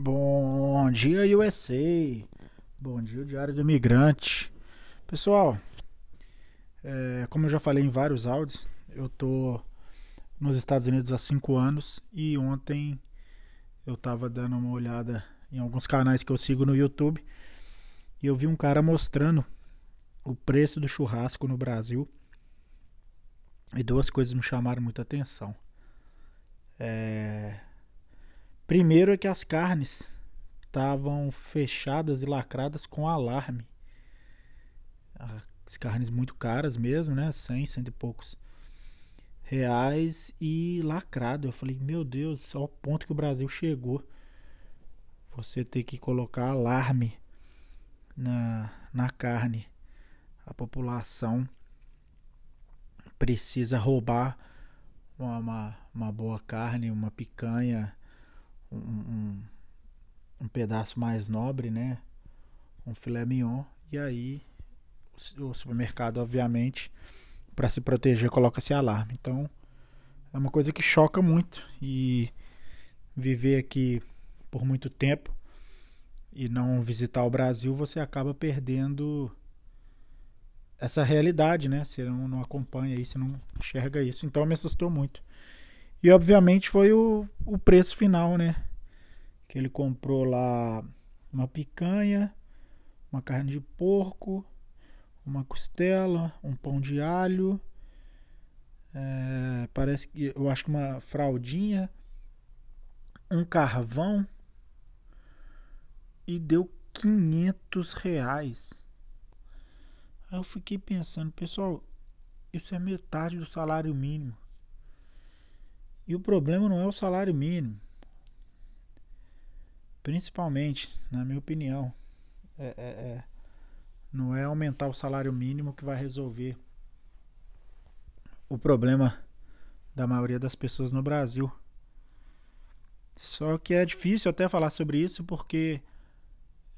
Bom dia, USA. Bom dia, Diário do Imigrante. Pessoal, é, como eu já falei em vários áudios, eu tô nos Estados Unidos há cinco anos e ontem eu tava dando uma olhada em alguns canais que eu sigo no YouTube e eu vi um cara mostrando o preço do churrasco no Brasil e duas coisas me chamaram muita atenção. É, Primeiro é que as carnes estavam fechadas e lacradas com alarme. As carnes muito caras mesmo, né? 100, cento e poucos reais e lacrado. Eu falei, meu Deus, só o ponto que o Brasil chegou. Você ter que colocar alarme na, na carne. A população precisa roubar uma, uma, uma boa carne, uma picanha um, um, pedaço mais nobre, né? Um filé mignon. E aí o supermercado, obviamente, para se proteger, coloca esse alarme. Então é uma coisa que choca muito. E viver aqui por muito tempo e não visitar o Brasil, você acaba perdendo essa realidade, né? Você não, não acompanha isso, não enxerga isso. Então me assustou muito. E obviamente foi o, o preço final, né? Que ele comprou lá uma picanha, uma carne de porco, uma costela, um pão de alho, é, parece que eu acho que uma fraldinha, um carvão e deu 500 reais. Aí eu fiquei pensando, pessoal, isso é metade do salário mínimo. E o problema não é o salário mínimo. Principalmente, na minha opinião, é, é, é, não é aumentar o salário mínimo que vai resolver o problema da maioria das pessoas no Brasil. Só que é difícil até falar sobre isso porque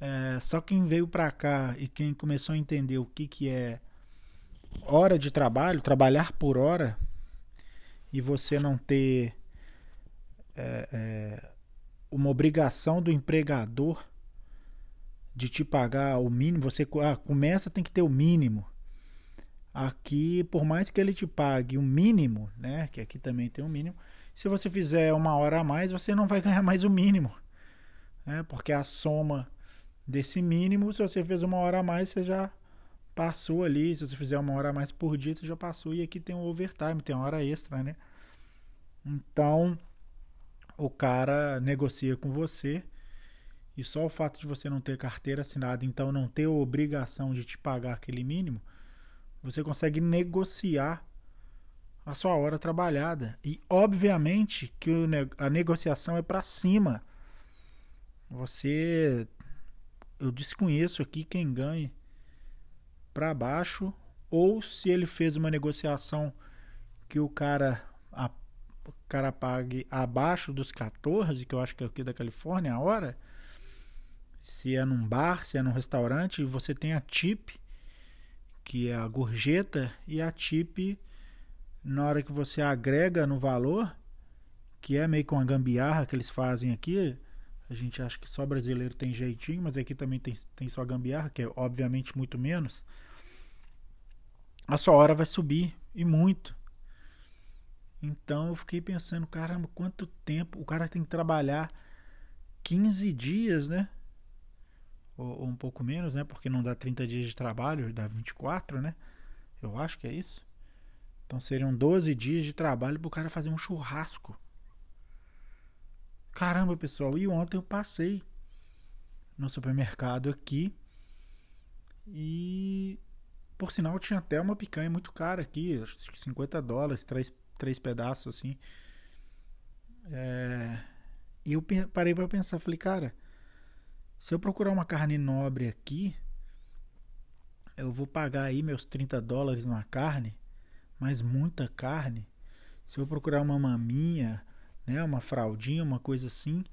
é, só quem veio para cá e quem começou a entender o que, que é hora de trabalho, trabalhar por hora, e você não ter é, é, uma obrigação do empregador de te pagar o mínimo, você ah, começa tem que ter o mínimo. Aqui, por mais que ele te pague o mínimo, né, que aqui também tem o um mínimo, se você fizer uma hora a mais, você não vai ganhar mais o mínimo, né, porque a soma desse mínimo, se você fez uma hora a mais, você já passou ali. Se você fizer uma hora a mais por dia, você já passou. E aqui tem o overtime, tem hora extra, né? Então, o cara negocia com você e só o fato de você não ter carteira assinada, então não ter a obrigação de te pagar aquele mínimo, você consegue negociar a sua hora trabalhada. E obviamente que a negociação é para cima. Você eu desconheço aqui quem ganhe para baixo ou se ele fez uma negociação que o cara cara pague abaixo dos 14, que eu acho que é aqui da Califórnia, a hora, se é num bar, se é num restaurante, você tem a tip, que é a gorjeta, e a tip, na hora que você agrega no valor, que é meio com a gambiarra que eles fazem aqui, a gente acha que só brasileiro tem jeitinho, mas aqui também tem, tem só gambiarra, que é obviamente muito menos. A sua hora vai subir, e muito. Então eu fiquei pensando, caramba, quanto tempo o cara tem que trabalhar 15 dias, né? Ou, ou, um pouco menos, né? Porque não dá 30 dias de trabalho, dá 24, né? Eu acho que é isso. Então seriam 12 dias de trabalho para o cara fazer um churrasco. Caramba, pessoal, e ontem eu passei no supermercado aqui e por sinal tinha até uma picanha muito cara aqui, 50 dólares, 3 três pedaços assim. É... E eu parei para pensar, falei, cara, se eu procurar uma carne nobre aqui, eu vou pagar aí meus 30 dólares numa carne, mas muita carne. Se eu procurar uma maminha, né, uma fraldinha, uma coisa assim,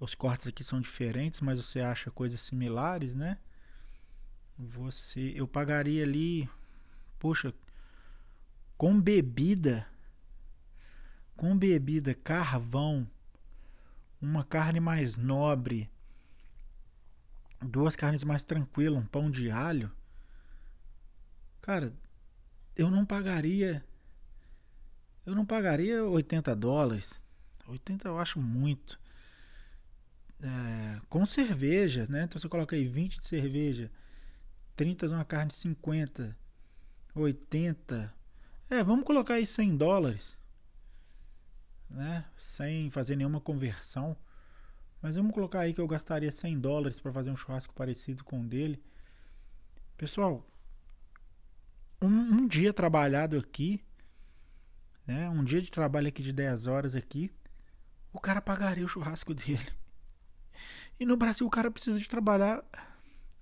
os cortes aqui são diferentes, mas você acha coisas similares, né? Você, eu pagaria ali, poxa, com bebida com bebida, carvão, uma carne mais nobre, duas carnes mais tranquilas, um pão de alho, cara, eu não pagaria. Eu não pagaria 80 dólares. 80 eu acho muito. É, com cerveja, né? Então você coloca aí 20 de cerveja, 30 de uma carne 50, 80. É, vamos colocar aí 100 dólares, né? Sem fazer nenhuma conversão. Mas vamos colocar aí que eu gastaria 100 dólares para fazer um churrasco parecido com o dele. Pessoal, um, um, dia trabalhado aqui, né? Um dia de trabalho aqui de 10 horas aqui, o cara pagaria o churrasco dele. E no Brasil o cara precisa de trabalhar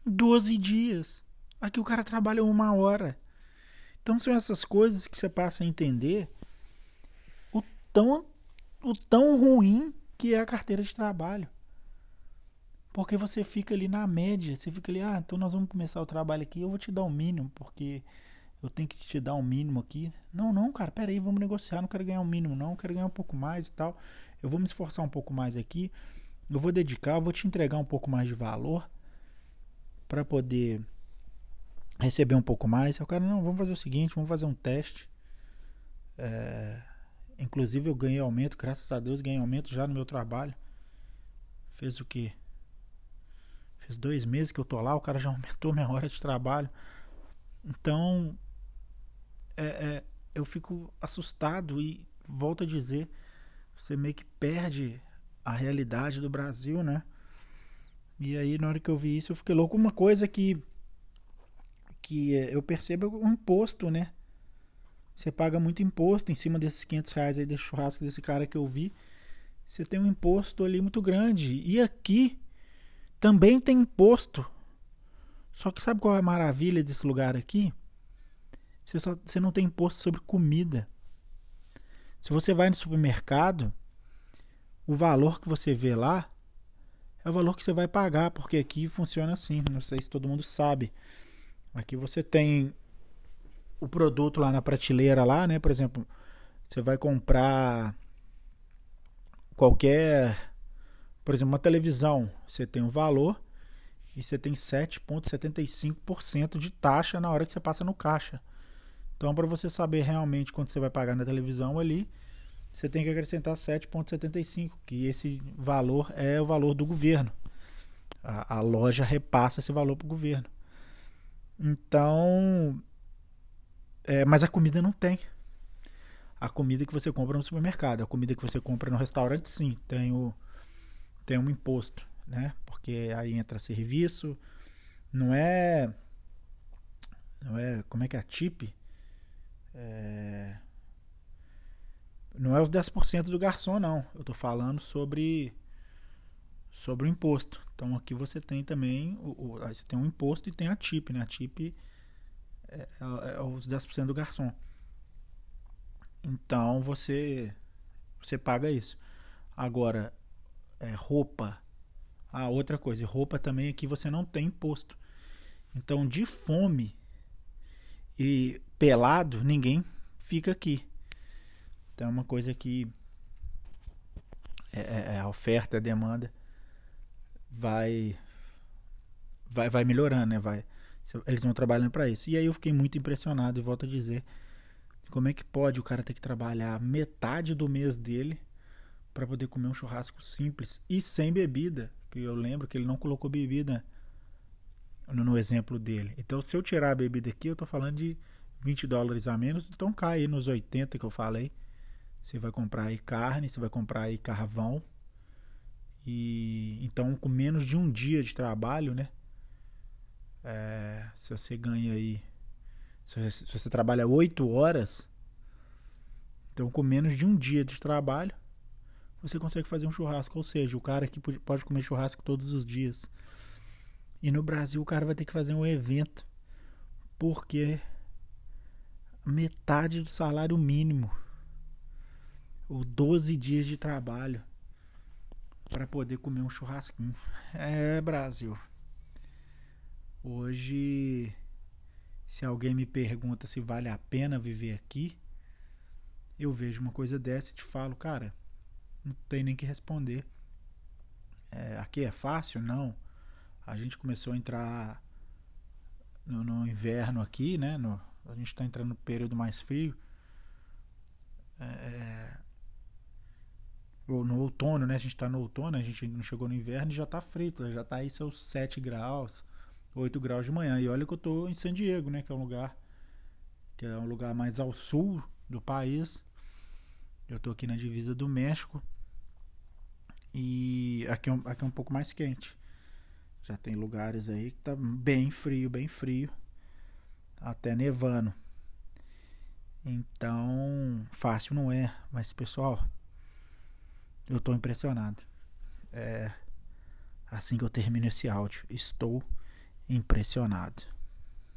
12 dias. Aqui o cara trabalha uma hora. Então são essas coisas que você passa a entender o tão, o tão ruim que é a carteira de trabalho. Porque você fica ali na média, você fica ali, ah, então nós vamos começar o trabalho aqui, eu vou te dar o um mínimo, porque eu tenho que te dar um mínimo aqui. Não, não, cara, peraí, vamos negociar, não quero ganhar um mínimo, não, quero ganhar um pouco mais e tal. Eu vou me esforçar um pouco mais aqui eu vou dedicar, eu vou te entregar um pouco mais de valor para poder receber um pouco mais. Eu quero, não, vamos fazer o seguinte, vamos fazer um teste. É, inclusive eu ganhei aumento, graças a Deus ganhei aumento já no meu trabalho. Fez o que? Fez dois meses que eu tô lá, o cara já aumentou minha hora de trabalho. Então, é, é, eu fico assustado e volto a dizer, você meio que perde a realidade do Brasil, né? E aí, na hora que eu vi isso, eu fiquei louco. Uma coisa que, que eu percebo o imposto, né? Você paga muito imposto em cima desses 500 reais aí desse churrasco desse cara que eu vi. Você tem um imposto ali muito grande. E aqui também tem imposto. Só que sabe qual é a maravilha desse lugar aqui? Você, só, você não tem imposto sobre comida. Se você vai no supermercado, o valor que você vê lá é o valor que você vai pagar, porque aqui funciona assim. Não sei se todo mundo sabe. Aqui você tem o produto lá na prateleira lá, né? Por exemplo, você vai comprar qualquer, por exemplo, uma televisão, você tem um valor e você tem 7.75% de taxa na hora que você passa no caixa. Então, para você saber realmente quanto você vai pagar na televisão ali, você tem que acrescentar 7,75, que esse valor é o valor do governo. A, a loja repassa esse valor para o governo. Então, é, mas a comida não tem. A comida que você compra no supermercado, a comida que você compra no restaurante, sim, tem, o, tem um imposto, né? Porque aí entra serviço, não é. Não é. Como é que é a tip? É, não é os 10% do garçom, não. Eu estou falando sobre sobre o imposto. Então aqui você tem também o, o você tem um imposto e tem a TIP, né? A TIP é, é, é os 10% do garçom. Então você você paga isso. Agora é, roupa, ah, outra coisa, roupa também aqui você não tem imposto. Então de fome e pelado ninguém fica aqui. Então é uma coisa que é, é, é a oferta a demanda vai, vai, vai melhorando, né? Vai, eles vão trabalhando para isso. E aí eu fiquei muito impressionado e volto a dizer como é que pode o cara ter que trabalhar metade do mês dele para poder comer um churrasco simples e sem bebida. Que eu lembro que ele não colocou bebida no, exemplo dele. Então, se eu tirar a bebida aqui, eu tô falando de 20 dólares a menos, então cai nos 80 que eu falei. Você vai comprar aí carne, você vai comprar aí carvão. E então com menos de um dia de trabalho, né? É, se você ganha aí. Se, se você trabalha 8 horas, então com menos de um dia de trabalho, você consegue fazer um churrasco. Ou seja, o cara que pode comer churrasco todos os dias. E no Brasil o cara vai ter que fazer um evento. Porque metade do salário mínimo ou 12 dias de trabalho para poder comer um churrasquinho. É, Brasil. Hoje, se alguém me pergunta se vale a pena viver aqui, eu vejo uma coisa dessa e te falo, cara, não tem nem que responder. É, aqui é fácil? Não. A gente começou a entrar no, no inverno aqui, né? No, a gente está entrando no período mais frio. É, é ou no outono, né? A gente está no outono, a gente não chegou no inverno e já está frito, já está aí seus 7 graus, 8 graus de manhã. E olha que eu estou em San Diego, né? Que é um lugar que é um lugar mais ao sul do país. Eu estou aqui na divisa do México. E aqui é, um, aqui é um pouco mais quente. Já tem lugares aí que tá bem frio, bem frio. Até nevando. Então, fácil não é. Mas, pessoal, eu tô impressionado. É assim que eu termino esse áudio. Estou impressionado.